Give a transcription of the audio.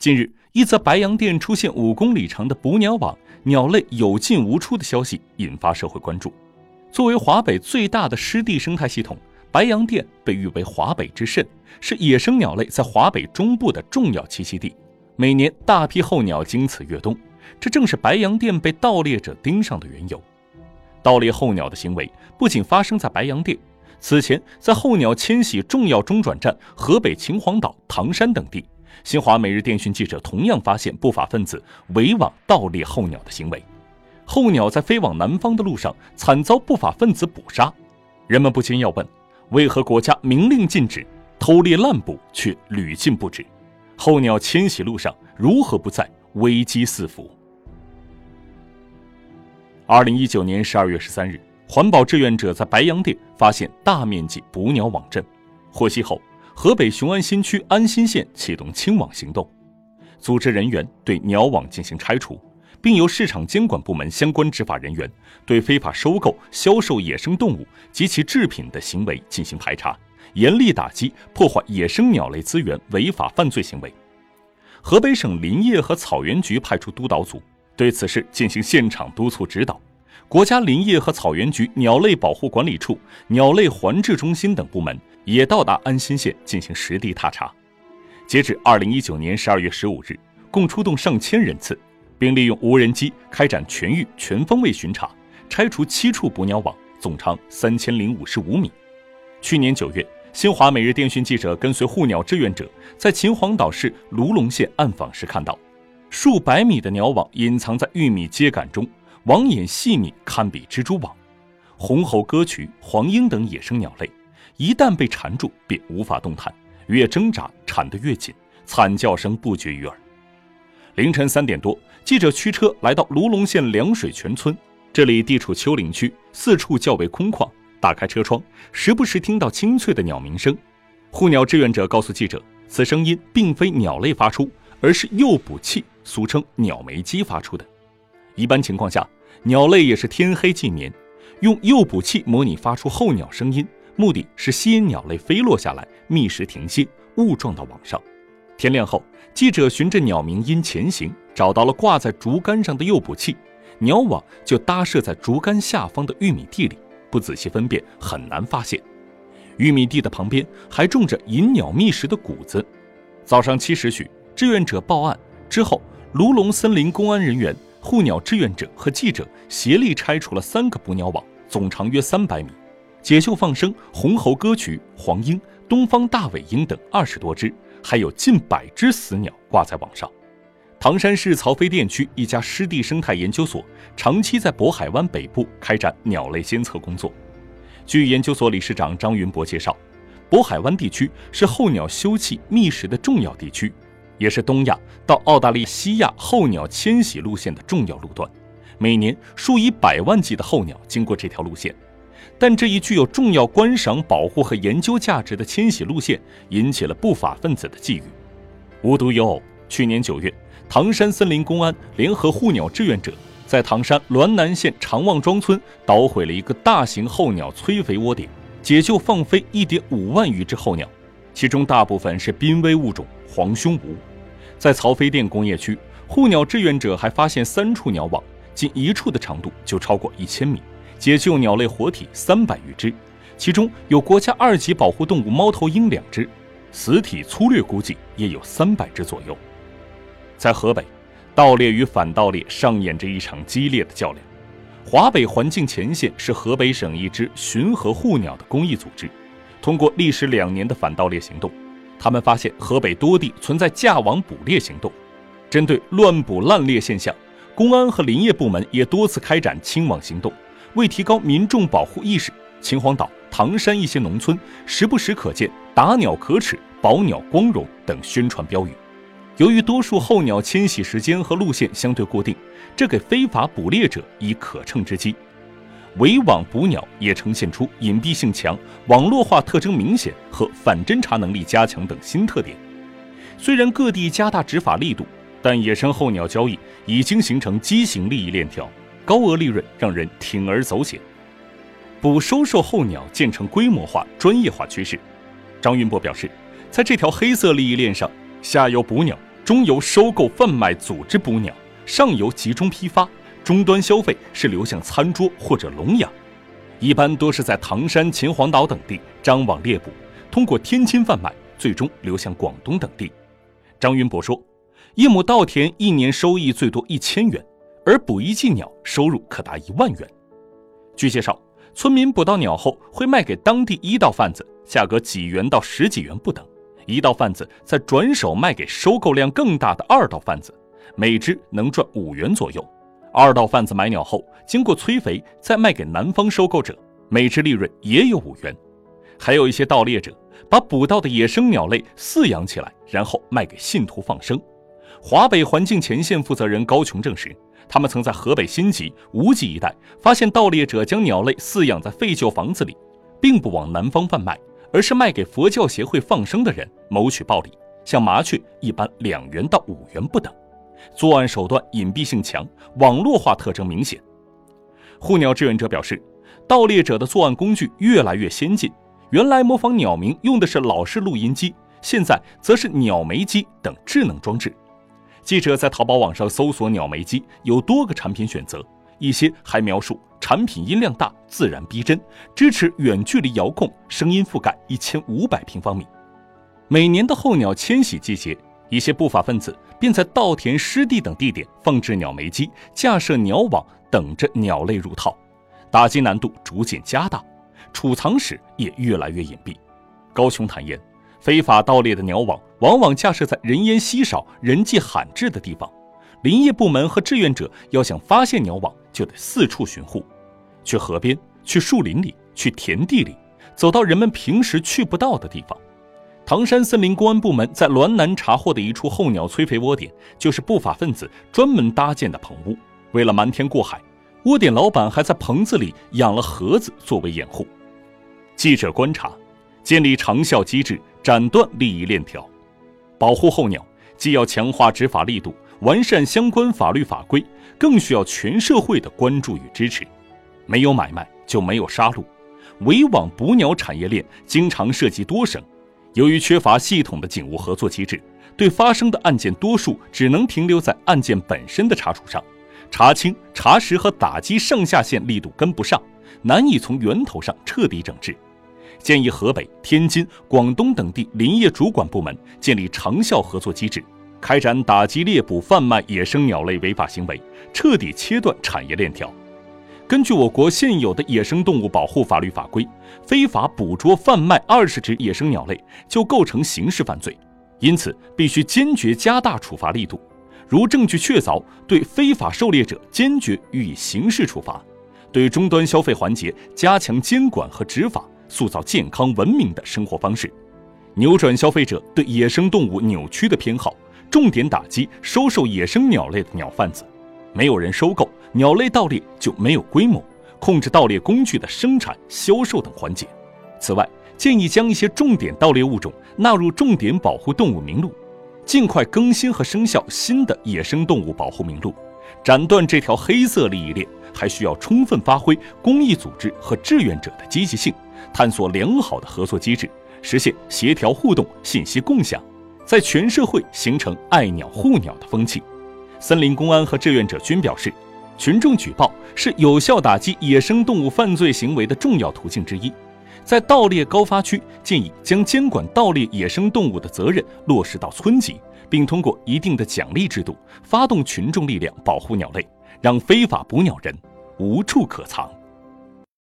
近日，一则白洋淀出现五公里长的捕鸟网，鸟类有进无出的消息引发社会关注。作为华北最大的湿地生态系统，白洋淀被誉为华北之肾，是野生鸟类在华北中部的重要栖息地。每年大批候鸟经此越冬，这正是白洋淀被盗猎者盯上的缘由。盗猎候鸟的行为不仅发生在白洋淀，此前在候鸟迁徙重要中转站河北秦皇岛、唐山等地。新华每日电讯记者同样发现不法分子围网盗猎候鸟的行为，候鸟在飞往南方的路上惨遭不法分子捕杀。人们不禁要问：为何国家明令禁止偷猎滥捕，却屡禁不止？候鸟迁徙路上如何不再危机四伏？二零一九年十二月十三日，环保志愿者在白洋淀发现大面积捕鸟网阵，获悉后。河北雄安新区安新县启动清网行动，组织人员对鸟网进行拆除，并由市场监管部门相关执法人员对非法收购、销售野生动物及其制品的行为进行排查，严厉打击破坏野生鸟类资源违法犯罪行为。河北省林业和草原局派出督导组对此事进行现场督促指导。国家林业和草原局鸟类保护管理处、鸟类环治中心等部门也到达安新县进行实地踏查。截至二零一九年十二月十五日，共出动上千人次，并利用无人机开展全域全方位巡查，拆除七处捕鸟网，总长三千零五十五米。去年九月，新华每日电讯记者跟随护鸟志愿者在秦皇岛市卢龙县暗访时看到，数百米的鸟网隐藏在玉米秸秆中。网眼细密，堪比蜘蛛网。红喉歌渠、黄莺等野生鸟类，一旦被缠住，便无法动弹，越挣扎缠得越紧，惨叫声不绝于耳。凌晨三点多，记者驱车来到卢龙县凉水泉村，这里地处丘陵区，四处较为空旷。打开车窗，时不时听到清脆的鸟鸣声。护鸟志愿者告诉记者，此声音并非鸟类发出，而是诱捕器，俗称鸟媒机发出的。一般情况下，鸟类也是天黑即眠，用诱捕器模拟发出候鸟声音，目的是吸引鸟类飞落下来觅食停歇，误撞到网上。天亮后，记者循着鸟鸣音前行，找到了挂在竹竿上的诱捕器，鸟网就搭设在竹竿下方的玉米地里，不仔细分辨很难发现。玉米地的旁边还种着引鸟觅食的谷子。早上七时许，志愿者报案之后，卢龙森林公安人员。护鸟志愿者和记者协力拆除了三个捕鸟网，总长约三百米，解救放生红喉歌曲、黄莺、东方大尾鹰等二十多只，还有近百只死鸟挂在网上。唐山市曹妃甸区一家湿地生态研究所长期在渤海湾北部开展鸟类监测工作。据研究所理事长张云博介绍，渤海湾地区是候鸟休憩觅食的重要地区。也是东亚到澳大利西亚候鸟迁徙路线的重要路段，每年数以百万计的候鸟经过这条路线。但这一具有重要观赏、保护和研究价值的迁徙路线，引起了不法分子的觊觎。无独有偶，去年九月，唐山森林公安联合护鸟志愿者，在唐山滦南县长旺庄村捣毁了一个大型候鸟催肥窝点，解救放飞一点五万余只候鸟，其中大部分是濒危物种黄胸鹕。在曹妃甸工业区，护鸟志愿者还发现三处鸟网，仅一处的长度就超过一千米，解救鸟类活体三百余只，其中有国家二级保护动物猫头鹰两只，死体粗略估计也有三百只左右。在河北，盗猎与反盗猎上演着一场激烈的较量。华北环境前线是河北省一支巡河护鸟的公益组织，通过历时两年的反盗猎行动。他们发现河北多地存在架网捕猎行动，针对乱捕滥猎现象，公安和林业部门也多次开展清网行动。为提高民众保护意识，秦皇岛、唐山一些农村时不时可见“打鸟可耻，保鸟光荣”等宣传标语。由于多数候鸟迁徙时间和路线相对固定，这给非法捕猎者以可乘之机。围网捕鸟也呈现出隐蔽性强、网络化特征明显和反侦查能力加强等新特点。虽然各地加大执法力度，但野生候鸟交易已经形成畸形利益链条，高额利润让人铤而走险。捕收售候鸟渐成规模化、专业化趋势。张云波表示，在这条黑色利益链上，下游捕鸟、中游收购贩卖组织捕鸟，上游集中批发，终端消费是流向餐桌或者笼养。一般多是在唐山、秦皇岛等地张网猎捕，通过天津贩卖，最终流向广东等地。张云博说，一亩稻田一年收益最多一千元，而捕一季鸟收入可达一万元。据介绍，村民捕到鸟后会卖给当地一道贩子，价格几元到十几元不等。一道贩子再转手卖给收购量更大的二道贩子，每只能赚五元左右。二道贩子买鸟后，经过催肥，再卖给南方收购者，每只利润也有五元。还有一些盗猎者把捕到的野生鸟类饲养起来，然后卖给信徒放生。华北环境前线负责人高琼证实，他们曾在河北辛集、无极一带发现盗猎者将鸟类饲养在废旧房子里，并不往南方贩卖，而是卖给佛教协会放生的人，谋取暴利。像麻雀一般，两元到五元不等。作案手段隐蔽性强，网络化特征明显。护鸟志愿者表示，盗猎者的作案工具越来越先进。原来模仿鸟鸣用的是老式录音机，现在则是鸟媒机等智能装置。记者在淘宝网上搜索鸟媒机，有多个产品选择，一些还描述产品音量大、自然逼真，支持远距离遥控，声音覆盖一千五百平方米。每年的候鸟迁徙季节。一些不法分子便在稻田、湿地等地点放置鸟媒机，架设鸟网，等着鸟类入套，打击难度逐渐加大，储藏室也越来越隐蔽。高雄坦言，非法盗猎的鸟网往往架设在人烟稀少、人迹罕至的地方，林业部门和志愿者要想发现鸟网，就得四处巡护，去河边、去树林里、去田地里，走到人们平时去不到的地方。唐山森林公安部门在滦南查获的一处候鸟催肥窝点，就是不法分子专门搭建的棚屋。为了瞒天过海，窝点老板还在棚子里养了盒子作为掩护。记者观察，建立长效机制，斩断利益链条，保护候鸟，既要强化执法力度，完善相关法律法规，更需要全社会的关注与支持。没有买卖，就没有杀戮。围网捕鸟产业链经常涉及多省。由于缺乏系统的警务合作机制，对发生的案件多数只能停留在案件本身的查处上，查清、查实和打击上下线力度跟不上，难以从源头上彻底整治。建议河北、天津、广东等地林业主管部门建立长效合作机制，开展打击猎捕、贩卖野生鸟类违法行为，彻底切断产业链条。根据我国现有的野生动物保护法律法规，非法捕捉、贩卖二十只野生鸟类就构成刑事犯罪，因此必须坚决加大处罚力度。如证据确凿，对非法狩猎者坚决予以刑事处罚；对终端消费环节加强监管和执法，塑造健康文明的生活方式，扭转消费者对野生动物扭曲的偏好，重点打击收受野生鸟类的鸟贩子。没有人收购鸟类盗猎，就没有规模控制盗猎工具的生产、销售等环节。此外，建议将一些重点盗猎物种纳入重点保护动物名录，尽快更新和生效新的野生动物保护名录，斩断这条黑色利益链。还需要充分发挥公益组织和志愿者的积极性，探索良好的合作机制，实现协调互动、信息共享，在全社会形成爱鸟护鸟的风气。森林公安和志愿者均表示，群众举报是有效打击野生动物犯罪行为的重要途径之一。在盗猎高发区，建议将监管盗猎野生动物的责任落实到村级，并通过一定的奖励制度，发动群众力量保护鸟类，让非法捕鸟人无处可藏。